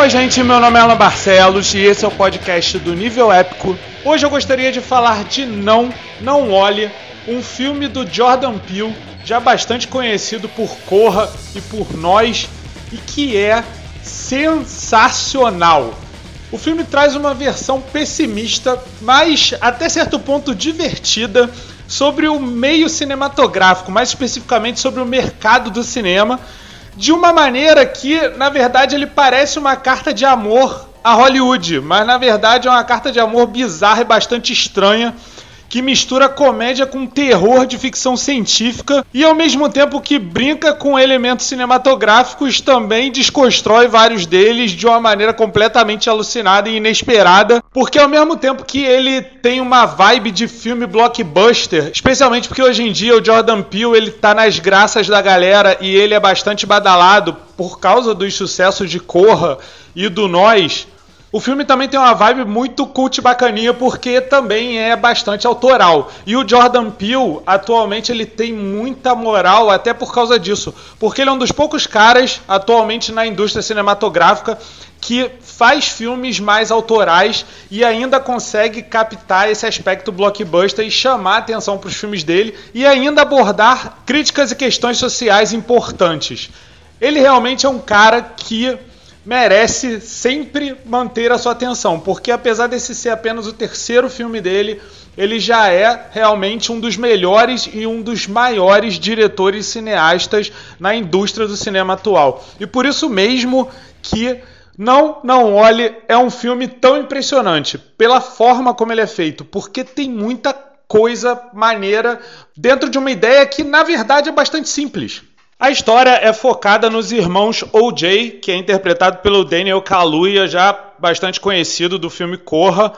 Oi, gente, meu nome é Alan Barcelos e esse é o podcast do Nível Épico. Hoje eu gostaria de falar de Não, Não Olhe, um filme do Jordan Peele, já bastante conhecido por Corra e por Nós, e que é sensacional. O filme traz uma versão pessimista, mas até certo ponto divertida, sobre o meio cinematográfico, mais especificamente sobre o mercado do cinema de uma maneira que, na verdade, ele parece uma carta de amor a Hollywood, mas na verdade é uma carta de amor bizarra e bastante estranha que mistura comédia com terror de ficção científica e ao mesmo tempo que brinca com elementos cinematográficos também desconstrói vários deles de uma maneira completamente alucinada e inesperada, porque ao mesmo tempo que ele tem uma vibe de filme blockbuster, especialmente porque hoje em dia o Jordan Peele ele tá nas graças da galera e ele é bastante badalado por causa dos sucessos de Corra e do Nós. O filme também tem uma vibe muito cult bacaninha porque também é bastante autoral. E o Jordan Peele, atualmente, ele tem muita moral até por causa disso. Porque ele é um dos poucos caras, atualmente, na indústria cinematográfica que faz filmes mais autorais e ainda consegue captar esse aspecto blockbuster e chamar atenção para os filmes dele e ainda abordar críticas e questões sociais importantes. Ele realmente é um cara que merece sempre manter a sua atenção, porque apesar desse ser apenas o terceiro filme dele, ele já é realmente um dos melhores e um dos maiores diretores cineastas na indústria do cinema atual. E por isso mesmo que não, não olhe, é um filme tão impressionante pela forma como ele é feito, porque tem muita coisa maneira dentro de uma ideia que na verdade é bastante simples. A história é focada nos irmãos O.J., que é interpretado pelo Daniel Kaluuya, já bastante conhecido do filme Corra,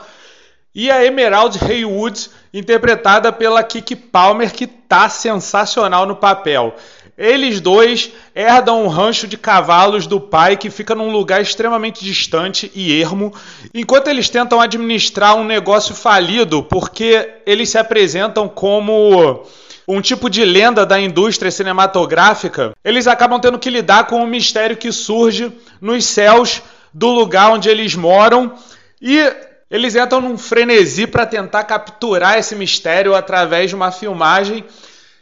e a Emerald Haywood, interpretada pela Kiki Palmer, que tá sensacional no papel. Eles dois herdam um rancho de cavalos do pai que fica num lugar extremamente distante e ermo, enquanto eles tentam administrar um negócio falido, porque eles se apresentam como um tipo de lenda da indústria cinematográfica, eles acabam tendo que lidar com o mistério que surge nos céus do lugar onde eles moram e eles entram num frenesi para tentar capturar esse mistério através de uma filmagem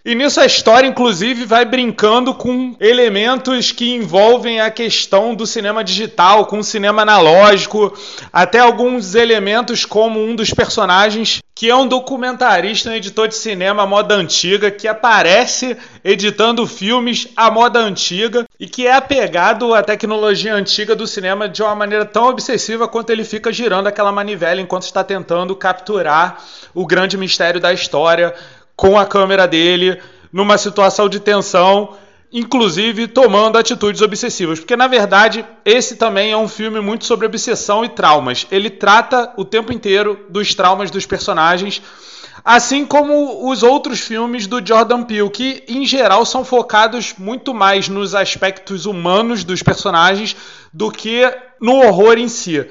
e nisso a história, inclusive, vai brincando com elementos que envolvem a questão do cinema digital, com o cinema analógico, até alguns elementos como um dos personagens, que é um documentarista, um editor de cinema à moda antiga, que aparece editando filmes à moda antiga e que é apegado à tecnologia antiga do cinema de uma maneira tão obsessiva quanto ele fica girando aquela manivela enquanto está tentando capturar o grande mistério da história com a câmera dele numa situação de tensão, inclusive tomando atitudes obsessivas. Porque na verdade, esse também é um filme muito sobre obsessão e traumas. Ele trata o tempo inteiro dos traumas dos personagens, assim como os outros filmes do Jordan Peele, que em geral são focados muito mais nos aspectos humanos dos personagens do que no horror em si.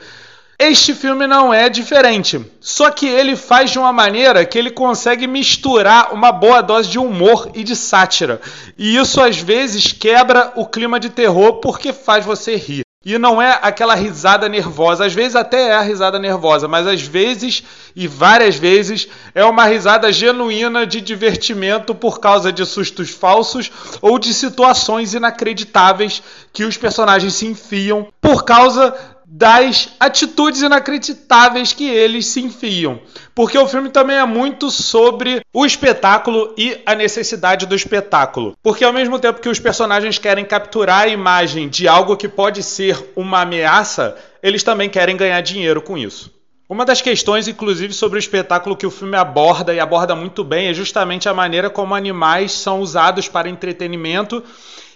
Este filme não é diferente, só que ele faz de uma maneira que ele consegue misturar uma boa dose de humor e de sátira. E isso às vezes quebra o clima de terror porque faz você rir. E não é aquela risada nervosa, às vezes até é a risada nervosa, mas às vezes e várias vezes é uma risada genuína de divertimento por causa de sustos falsos ou de situações inacreditáveis que os personagens se enfiam por causa das atitudes inacreditáveis que eles se enfiam. Porque o filme também é muito sobre o espetáculo e a necessidade do espetáculo. Porque ao mesmo tempo que os personagens querem capturar a imagem de algo que pode ser uma ameaça, eles também querem ganhar dinheiro com isso. Uma das questões, inclusive, sobre o espetáculo que o filme aborda e aborda muito bem é justamente a maneira como animais são usados para entretenimento.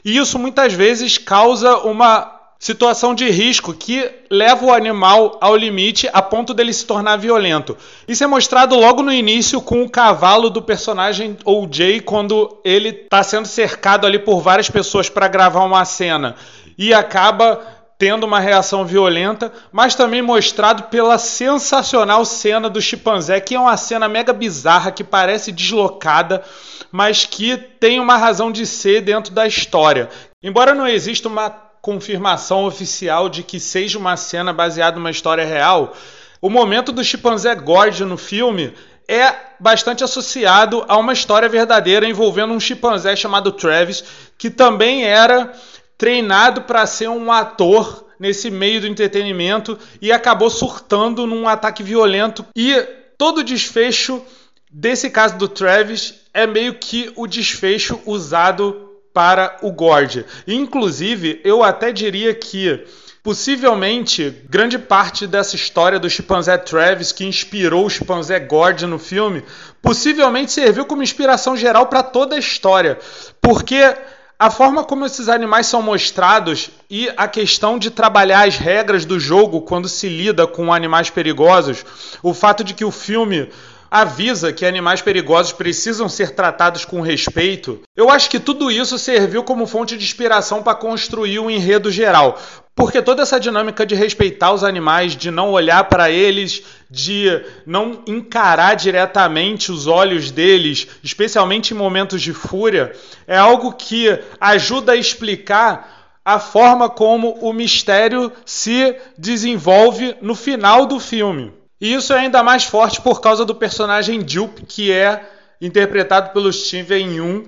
E isso muitas vezes causa uma situação de risco que leva o animal ao limite a ponto dele se tornar violento. Isso é mostrado logo no início com o cavalo do personagem OJ quando ele está sendo cercado ali por várias pessoas para gravar uma cena e acaba tendo uma reação violenta, mas também mostrado pela sensacional cena do chimpanzé, que é uma cena mega bizarra que parece deslocada, mas que tem uma razão de ser dentro da história. Embora não exista uma confirmação oficial de que seja uma cena baseada numa história real, o momento do chimpanzé Gord no filme é bastante associado a uma história verdadeira envolvendo um chimpanzé chamado Travis, que também era treinado para ser um ator nesse meio do entretenimento e acabou surtando num ataque violento. E todo o desfecho desse caso do Travis é meio que o desfecho usado para o Gord. Inclusive, eu até diria que Possivelmente, grande parte dessa história do chimpanzé Travis, que inspirou o chimpanzé Gord no filme, possivelmente serviu como inspiração geral para toda a história. Porque a forma como esses animais são mostrados e a questão de trabalhar as regras do jogo quando se lida com animais perigosos, o fato de que o filme avisa que animais perigosos precisam ser tratados com respeito, eu acho que tudo isso serviu como fonte de inspiração para construir o um enredo geral. Porque toda essa dinâmica de respeitar os animais, de não olhar para eles, de não encarar diretamente os olhos deles, especialmente em momentos de fúria, é algo que ajuda a explicar a forma como o mistério se desenvolve no final do filme. E isso é ainda mais forte por causa do personagem Dupe, que é interpretado pelo Steven Yeun,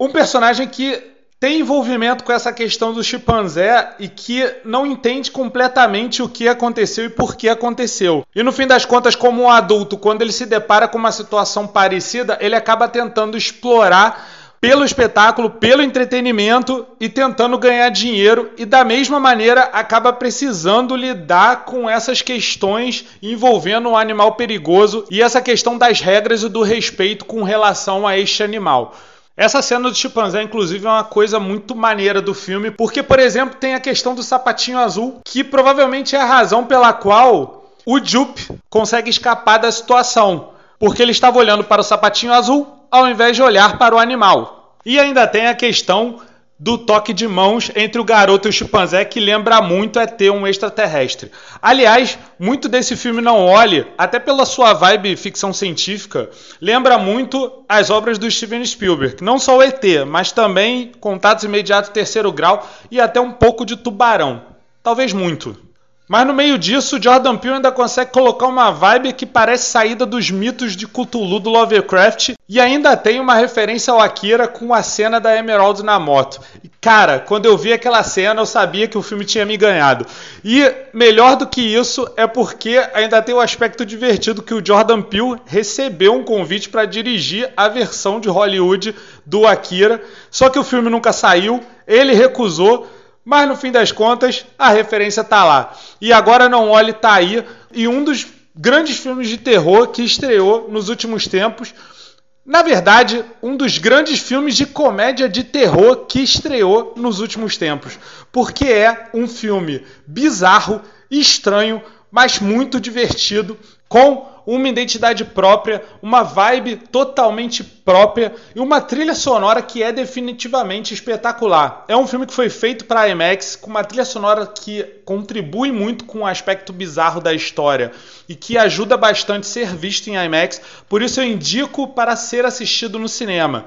um personagem que tem envolvimento com essa questão do chimpanzé e que não entende completamente o que aconteceu e por que aconteceu. E no fim das contas, como um adulto, quando ele se depara com uma situação parecida, ele acaba tentando explorar pelo espetáculo, pelo entretenimento e tentando ganhar dinheiro e da mesma maneira acaba precisando lidar com essas questões envolvendo um animal perigoso e essa questão das regras e do respeito com relação a este animal. Essa cena do chimpanzé, inclusive, é uma coisa muito maneira do filme, porque, por exemplo, tem a questão do sapatinho azul, que provavelmente é a razão pela qual o Jupe consegue escapar da situação, porque ele estava olhando para o sapatinho azul ao invés de olhar para o animal. E ainda tem a questão do toque de mãos entre o garoto e o chimpanzé que lembra muito é ter um extraterrestre. Aliás, muito desse filme não olhe, até pela sua vibe ficção científica, lembra muito as obras do Steven Spielberg, não só o ET, mas também Contatos Imediatos Terceiro Grau e até um pouco de Tubarão. Talvez muito. Mas no meio disso, Jordan Peele ainda consegue colocar uma vibe que parece saída dos mitos de Cthulhu do Lovecraft e ainda tem uma referência ao Akira com a cena da Emerald na moto. E, cara, quando eu vi aquela cena, eu sabia que o filme tinha me ganhado. E melhor do que isso é porque ainda tem o aspecto divertido que o Jordan Peele recebeu um convite para dirigir a versão de Hollywood do Akira, só que o filme nunca saiu, ele recusou mas no fim das contas, a referência tá lá. E agora Não Olhe tá aí. E um dos grandes filmes de terror que estreou nos últimos tempos. Na verdade, um dos grandes filmes de comédia de terror que estreou nos últimos tempos. Porque é um filme bizarro, estranho, mas muito divertido, com uma identidade própria, uma vibe totalmente própria e uma trilha sonora que é definitivamente espetacular. É um filme que foi feito para IMAX com uma trilha sonora que contribui muito com o aspecto bizarro da história e que ajuda bastante a ser visto em IMAX, por isso eu indico para ser assistido no cinema.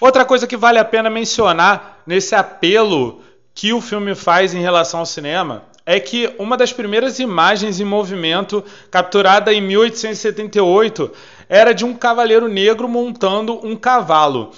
Outra coisa que vale a pena mencionar nesse apelo que o filme faz em relação ao cinema é que uma das primeiras imagens em movimento capturada em 1878 era de um cavaleiro negro montando um cavalo.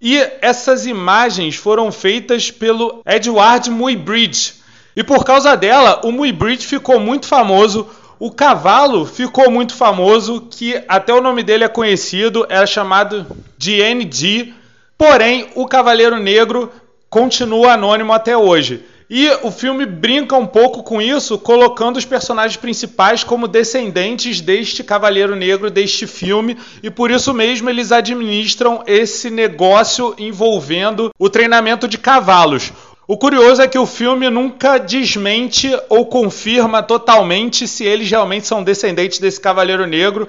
E essas imagens foram feitas pelo Edward Muybridge. E por causa dela, o Muybridge ficou muito famoso, o cavalo ficou muito famoso, que até o nome dele é conhecido, era chamado de NG. Porém, o Cavaleiro Negro continua anônimo até hoje. E o filme brinca um pouco com isso, colocando os personagens principais como descendentes deste Cavaleiro Negro, deste filme, e por isso mesmo eles administram esse negócio envolvendo o treinamento de cavalos. O curioso é que o filme nunca desmente ou confirma totalmente se eles realmente são descendentes desse Cavaleiro Negro,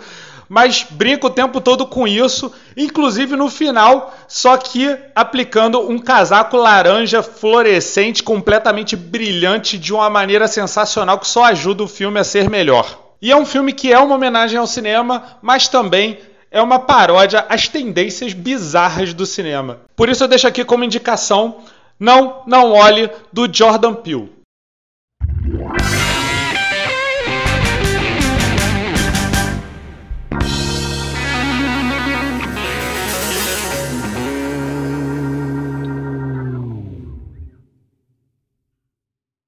mas brinca o tempo todo com isso, inclusive no final, só que aplicando um casaco laranja fluorescente, completamente brilhante, de uma maneira sensacional que só ajuda o filme a ser melhor. E é um filme que é uma homenagem ao cinema, mas também é uma paródia às tendências bizarras do cinema. Por isso eu deixo aqui como indicação Não, não olhe do Jordan Peele.